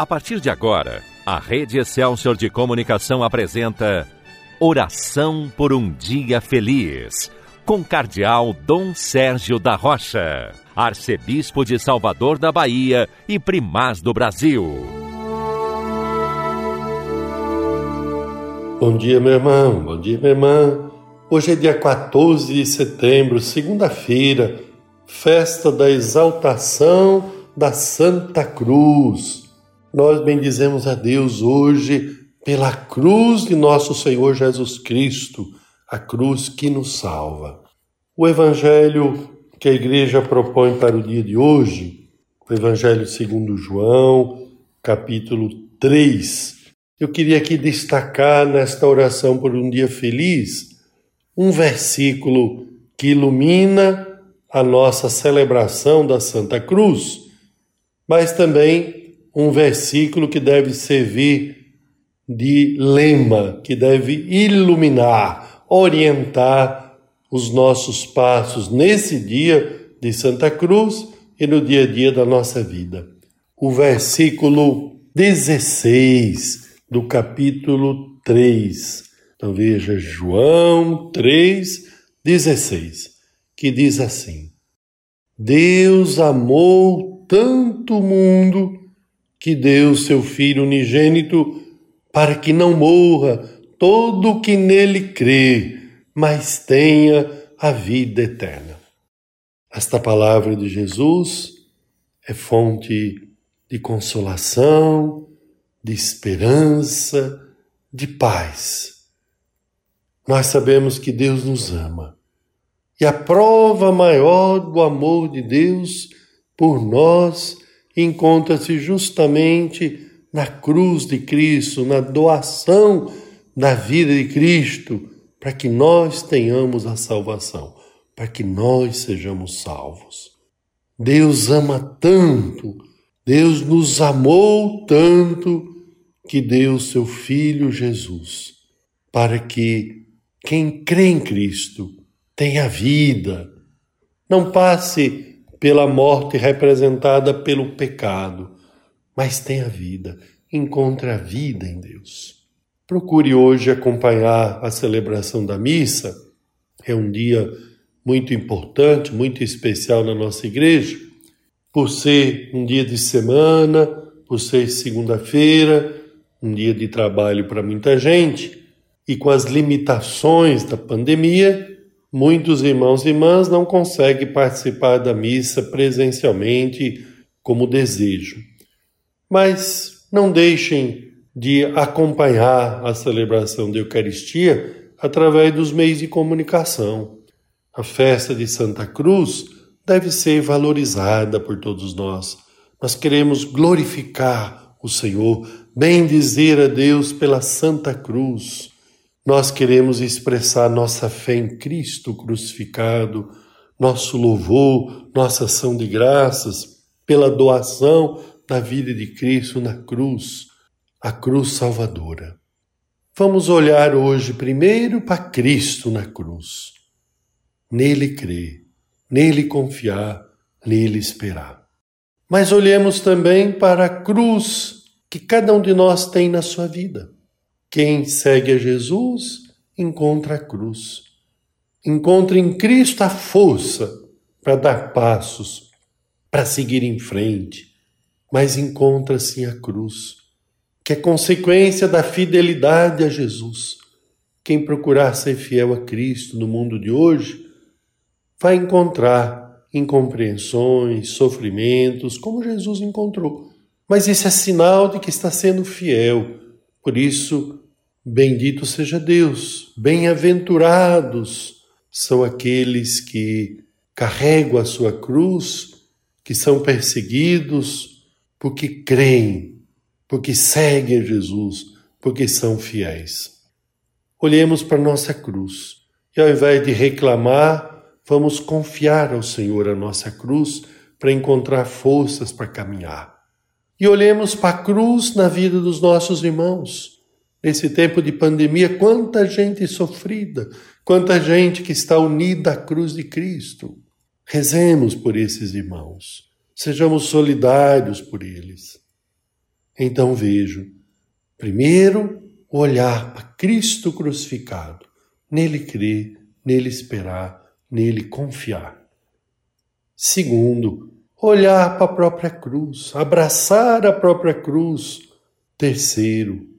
A partir de agora, a Rede Excelsior de Comunicação apresenta Oração por um Dia Feliz, com Cardeal Dom Sérgio da Rocha, Arcebispo de Salvador da Bahia e Primaz do Brasil. Bom dia, meu irmão, bom dia, minha irmã. Hoje é dia 14 de setembro, segunda-feira, festa da exaltação da Santa Cruz. Nós bendizemos a Deus hoje pela cruz de nosso Senhor Jesus Cristo, a cruz que nos salva. O evangelho que a igreja propõe para o dia de hoje, o evangelho segundo João, capítulo 3. Eu queria aqui destacar nesta oração por um dia feliz um versículo que ilumina a nossa celebração da Santa Cruz, mas também um versículo que deve servir de lema, que deve iluminar, orientar os nossos passos nesse dia de Santa Cruz e no dia a dia da nossa vida. O versículo 16 do capítulo 3. Então veja João 3, 16, que diz assim: Deus amou tanto o mundo que deu seu Filho unigênito para que não morra todo o que nele crê, mas tenha a vida eterna. Esta palavra de Jesus é fonte de consolação, de esperança, de paz. Nós sabemos que Deus nos ama. E a prova maior do amor de Deus por nós encontra-se justamente na cruz de Cristo, na doação da vida de Cristo, para que nós tenhamos a salvação, para que nós sejamos salvos. Deus ama tanto, Deus nos amou tanto, que deu seu Filho Jesus, para que quem crê em Cristo tenha vida, não passe pela morte representada pelo pecado, mas tem a vida, encontra a vida em Deus. Procure hoje acompanhar a celebração da missa, é um dia muito importante, muito especial na nossa igreja, por ser um dia de semana, por ser segunda-feira, um dia de trabalho para muita gente, e com as limitações da pandemia, Muitos irmãos e irmãs não conseguem participar da missa presencialmente como desejam. Mas não deixem de acompanhar a celebração da Eucaristia através dos meios de comunicação. A festa de Santa Cruz deve ser valorizada por todos nós. Nós queremos glorificar o Senhor, bendizer a Deus pela Santa Cruz nós queremos expressar nossa fé em Cristo crucificado, nosso louvor, nossa ação de graças pela doação da vida de Cristo na cruz, a cruz salvadora. Vamos olhar hoje primeiro para Cristo na cruz. Nele crer, nele confiar, nele esperar. Mas olhemos também para a cruz que cada um de nós tem na sua vida. Quem segue a Jesus encontra a cruz. Encontra em Cristo a força para dar passos, para seguir em frente, mas encontra sim a cruz, que é consequência da fidelidade a Jesus. Quem procurar ser fiel a Cristo no mundo de hoje vai encontrar incompreensões, sofrimentos, como Jesus encontrou. Mas isso é sinal de que está sendo fiel. Por isso, Bendito seja Deus, bem-aventurados são aqueles que carregam a sua cruz, que são perseguidos porque creem, porque seguem Jesus, porque são fiéis. Olhemos para nossa cruz e ao invés de reclamar, vamos confiar ao Senhor a nossa cruz para encontrar forças para caminhar. E olhemos para a cruz na vida dos nossos irmãos Nesse tempo de pandemia, quanta gente sofrida, quanta gente que está unida à cruz de Cristo. Rezemos por esses irmãos, sejamos solidários por eles. Então vejo, primeiro, olhar para Cristo crucificado, nele crer, nele esperar, nele confiar. Segundo, olhar para a própria cruz, abraçar a própria cruz. Terceiro,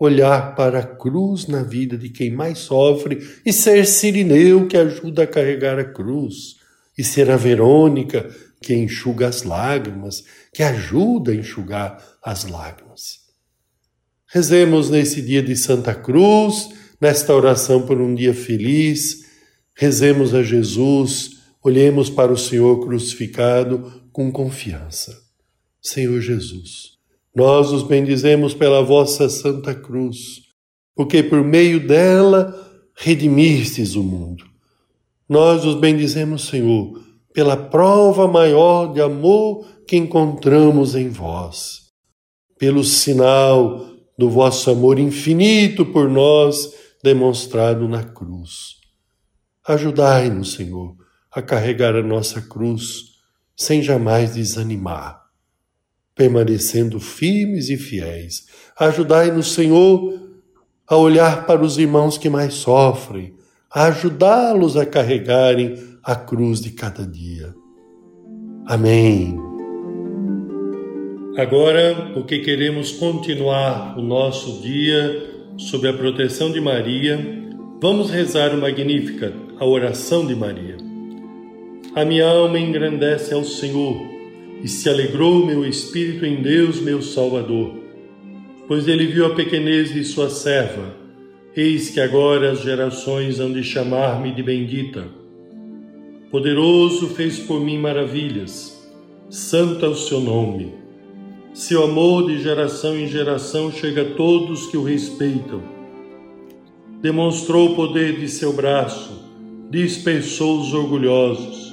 olhar para a cruz na vida de quem mais sofre e ser Sirineu que ajuda a carregar a cruz, e ser a Verônica que enxuga as lágrimas, que ajuda a enxugar as lágrimas. Rezemos nesse dia de Santa Cruz, nesta oração por um dia feliz, rezemos a Jesus, olhemos para o Senhor crucificado com confiança. Senhor Jesus, nós os bendizemos pela vossa Santa Cruz, porque por meio dela redimistes o mundo. Nós os bendizemos, Senhor, pela prova maior de amor que encontramos em vós, pelo sinal do vosso amor infinito por nós demonstrado na cruz. Ajudai-nos, Senhor, a carregar a nossa cruz sem jamais desanimar, permanecendo firmes e fiéis. Ajudai-nos, Senhor, a olhar para os irmãos que mais sofrem, a ajudá-los a carregarem a cruz de cada dia. Amém. Agora, porque queremos continuar o nosso dia sob a proteção de Maria, vamos rezar o Magnífica, a oração de Maria. A minha alma engrandece ao Senhor e se alegrou meu espírito em Deus, meu Salvador, pois ele viu a pequenez de sua serva. Eis que agora as gerações hão de chamar-me de bendita. Poderoso fez por mim maravilhas, santo é o seu nome. Seu amor de geração em geração chega a todos que o respeitam. Demonstrou o poder de seu braço, dispersou os orgulhosos,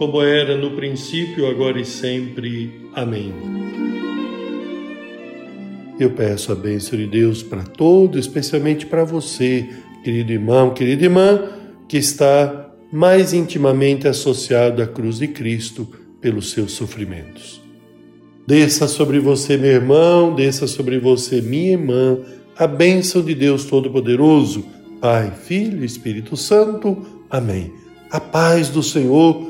como era no princípio, agora e sempre. Amém. Eu peço a bênção de Deus para todos, especialmente para você, querido irmão, querida irmã, que está mais intimamente associado à cruz de Cristo pelos seus sofrimentos. Desça sobre você, meu irmão, desça sobre você, minha irmã, a bênção de Deus Todo-Poderoso, Pai, Filho e Espírito Santo. Amém. A paz do Senhor